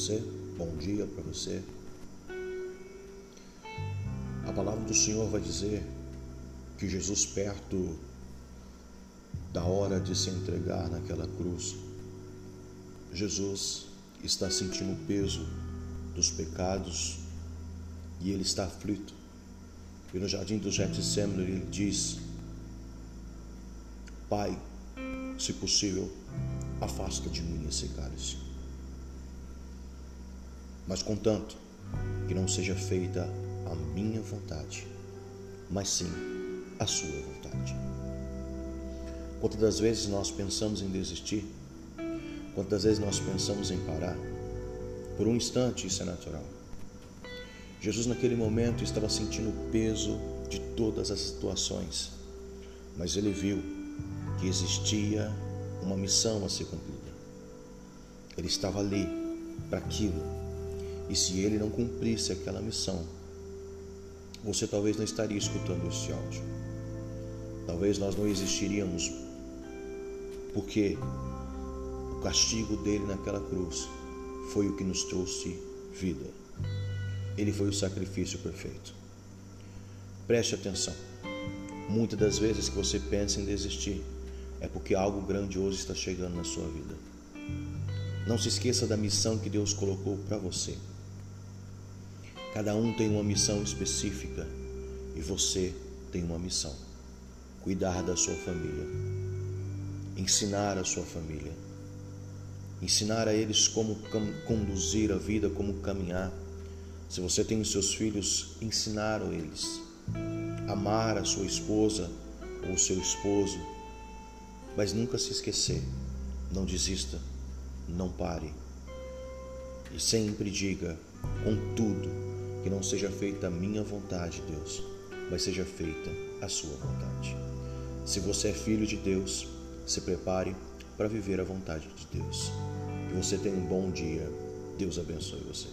você, bom dia para você. A palavra do Senhor vai dizer que Jesus, perto da hora de se entregar naquela cruz, Jesus está sentindo o peso dos pecados e ele está aflito. E no jardim do Getsemane ele diz: Pai, se possível, afasta de mim esse cálice. Mas contanto que não seja feita a minha vontade, mas sim a sua vontade. Quantas das vezes nós pensamos em desistir? Quantas vezes nós pensamos em parar? Por um instante isso é natural. Jesus naquele momento estava sentindo o peso de todas as situações, mas ele viu que existia uma missão a ser cumprida. Ele estava ali para aquilo. E se ele não cumprisse aquela missão, você talvez não estaria escutando esse áudio. Talvez nós não existiríamos, porque o castigo dele naquela cruz foi o que nos trouxe vida. Ele foi o sacrifício perfeito. Preste atenção. Muitas das vezes que você pensa em desistir, é porque algo grandioso está chegando na sua vida. Não se esqueça da missão que Deus colocou para você. Cada um tem uma missão específica e você tem uma missão: cuidar da sua família, ensinar a sua família, ensinar a eles como conduzir a vida, como caminhar. Se você tem os seus filhos, ensinar eles, amar a sua esposa ou o seu esposo, mas nunca se esquecer, não desista, não pare. E sempre diga, contudo, que não seja feita a minha vontade, Deus, mas seja feita a sua vontade. Se você é filho de Deus, se prepare para viver a vontade de Deus. Que você tenha um bom dia. Deus abençoe você.